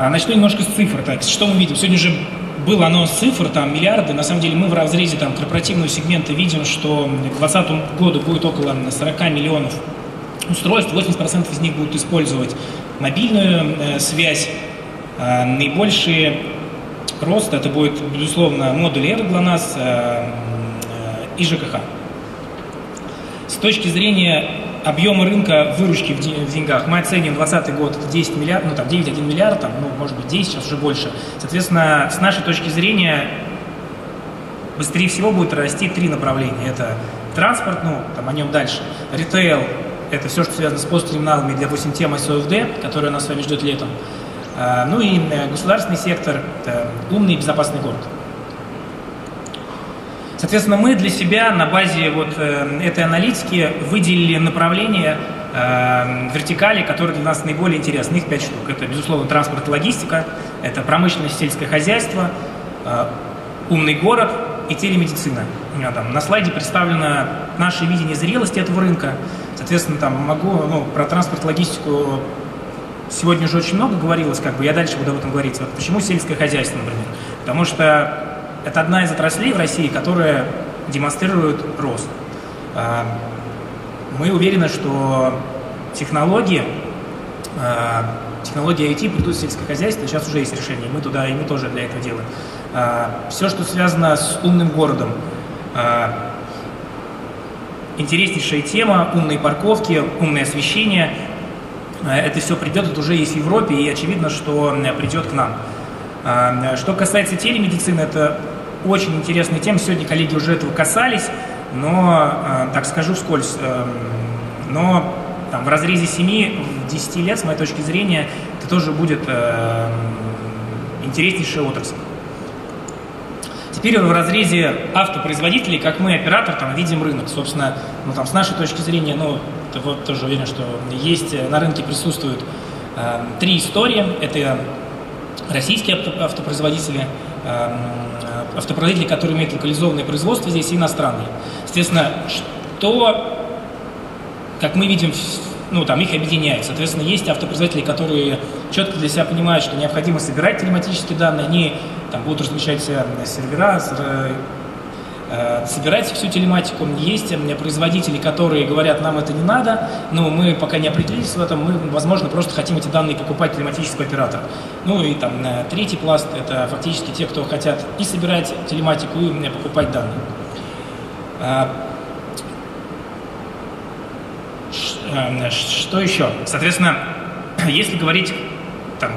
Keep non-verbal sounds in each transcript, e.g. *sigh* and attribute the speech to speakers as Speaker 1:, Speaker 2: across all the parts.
Speaker 1: А, начну немножко с цифр. Так, что мы видим? Сегодня уже был анонс цифр, там миллиарды. На самом деле мы в разрезе там, корпоративного сегмента видим, что к 2020 году будет около 40 миллионов устройств, 80% из них будут использовать мобильную э, связь. Э, наибольший рост это будет, безусловно, модуль R для нас э, э, и ЖКХ. С точки зрения объема рынка выручки в, деньгах мы оценим 2020 год это 10 миллиардов, ну там 9,1 миллиард, там, ну, может быть 10, сейчас уже больше. Соответственно, с нашей точки зрения быстрее всего будет расти три направления. Это транспорт, ну, там о нем дальше, ритейл, это все, что связано с посттерминалами для 8 тем СОФД, которая нас с вами ждет летом. А, ну и э, государственный сектор, это умный и безопасный город. Соответственно, мы для себя на базе вот э, этой аналитики выделили направления э, вертикали, которые для нас наиболее интересны. Их пять штук. Это, безусловно, транспорт и логистика, это промышленность, сельское хозяйство, э, умный город и телемедицина. Там, на слайде представлено наше видение зрелости этого рынка. Соответственно, там могу ну, про транспорт, логистику сегодня уже очень много говорилось, как бы я дальше буду об этом говорить. Вот почему сельское хозяйство, например? Потому что это одна из отраслей в России, которая демонстрирует рост. А, мы уверены, что технологии, а, технологии IT придут в сельское хозяйство, сейчас уже есть решение, мы туда и мы тоже для этого делаем. А, Все, что связано с умным городом, интереснейшая тема, умные парковки, умное освещение, это все придет, это уже есть в Европе, и очевидно, что придет к нам. Что касается телемедицины, это очень интересная тема. Сегодня коллеги уже этого касались, но, э, так скажу вскользь, э, но там, в разрезе 7-10 лет, с моей точки зрения, это тоже будет э, интереснейшая отрасль. Теперь в разрезе автопроизводителей, как мы, оператор, там, видим рынок. Собственно, ну, там, с нашей точки зрения, ну, вот тоже уверен, что есть, на рынке присутствуют э, три истории. Это российские автопроизводители, э, автопроизводители, которые имеют локализованное производство здесь, и иностранные. Естественно, что, как мы видим, ну, там их объединяет. Соответственно, есть автопроизводители, которые четко для себя понимают, что необходимо собирать телематические данные, они там будут размещать сервера, Э, собирать всю телематику. Есть производители, которые говорят, нам это не надо, но мы пока не определились в этом, мы, возможно, просто хотим эти данные покупать телематического оператора. Ну и там э, третий пласт – это фактически те, кто хотят и собирать телематику, и покупать данные. Э, что еще? Соответственно, *clears throat* если говорить там,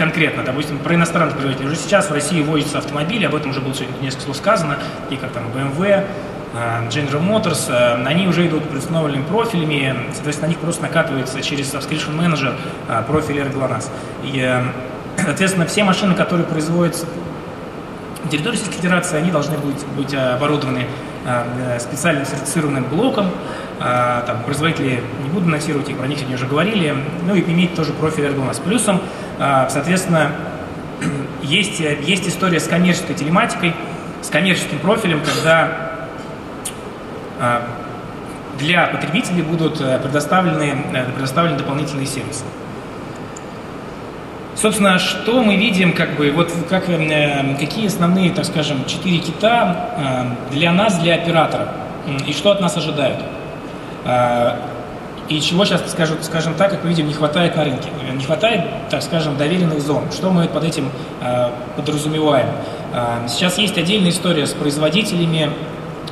Speaker 1: конкретно, допустим, про иностранных производителей. Уже сейчас в России возятся автомобили, об этом уже было сегодня несколько слов сказано, и как там BMW, э, General Motors, э, они уже идут предустановленными профилями, соответственно, на них просто накатывается через Subscription Manager э, профиль GLONASS. И, *clears throat* соответственно, все машины, которые производятся на территории Российской Федерации, они должны быть, быть оборудованы специальным сертифицированным блоком, там, производители, не буду анонсировать их, про них сегодня уже говорили, ну и иметь тоже профиль GLONASS. Плюсом а, соответственно, *clears throat* есть, есть история с коммерческой телематикой, с коммерческим профилем, когда для потребителей будут э, предоставлены, э, предоставлены дополнительные сервисы. Собственно, что мы видим, как бы, вот как, э, какие основные, так скажем, четыре кита для нас, для оператора, и что от нас ожидают. А, и чего сейчас, скажем, скажем так, как мы видим, не хватает на рынке. Не хватает, так скажем, доверенных зон. Что мы под этим э, подразумеваем? Э, сейчас есть отдельная история с производителями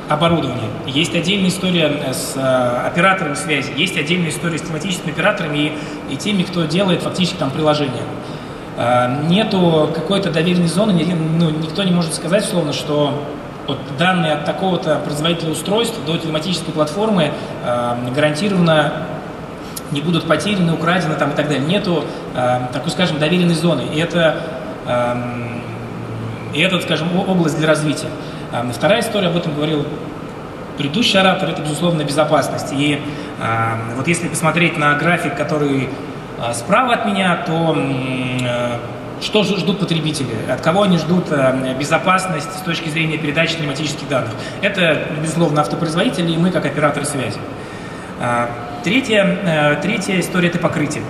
Speaker 1: оборудования, есть отдельная история с э, операторами связи, есть отдельная история с тематическими операторами и, и теми, кто делает фактически там приложение. Э, нету какой-то доверенной зоны, ну, никто не может сказать, словно, что вот данные от такого-то производителя устройств до телематической платформы э, гарантированно не будут потеряны, украдены там и так далее. Нету э, такой, скажем, доверенной зоны. И это, э, и это, скажем, область для развития. Э, вторая история, об этом говорил предыдущий оратор, это, безусловно, безопасность. И э, вот если посмотреть на график, который справа от меня, то э, что ждут потребители, от кого они ждут э, безопасность с точки зрения передачи климатических данных. Это, безусловно, автопроизводители и мы как операторы связи. А, третья, э, третья история – это покрытие.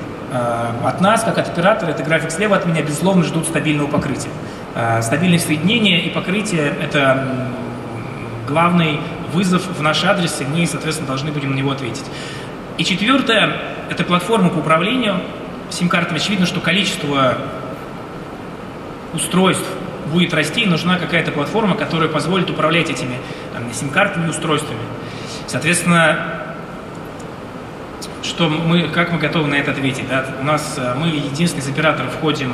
Speaker 1: от нас, как от оператора, это график слева от меня, безусловно, ждут стабильного покрытия. Стабильность соединения и покрытие – это главный вызов в наш адрес, и мы, соответственно, должны будем на него ответить. И четвертое – это платформа по управлению сим-картами. Очевидно, что количество устройств будет расти, и нужна какая-то платформа, которая позволит управлять этими сим-картами и устройствами. Соответственно, что мы, как мы готовы на это ответить? Да? У нас э, мы единственный из операторов входим,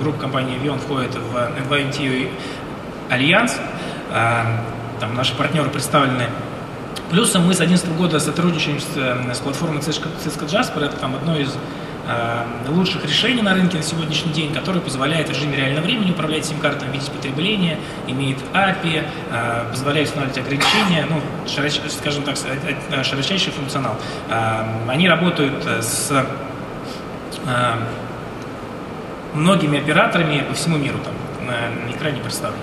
Speaker 1: группа компании Avion входит в NVMT Альянс, э, там наши партнеры представлены. Плюсом мы с 2011 года сотрудничаем с, э, с платформой Cisco Jasper, это там одно из Э, лучших решений на рынке на сегодняшний день, который позволяет в режиме реального времени управлять сим-картами, видеть потребление, имеет API, э, позволяет устанавливать ограничения, ну, широч, скажем так, э, широчайший функционал. Они работают с многими операторами по всему миру, там на экране представлены.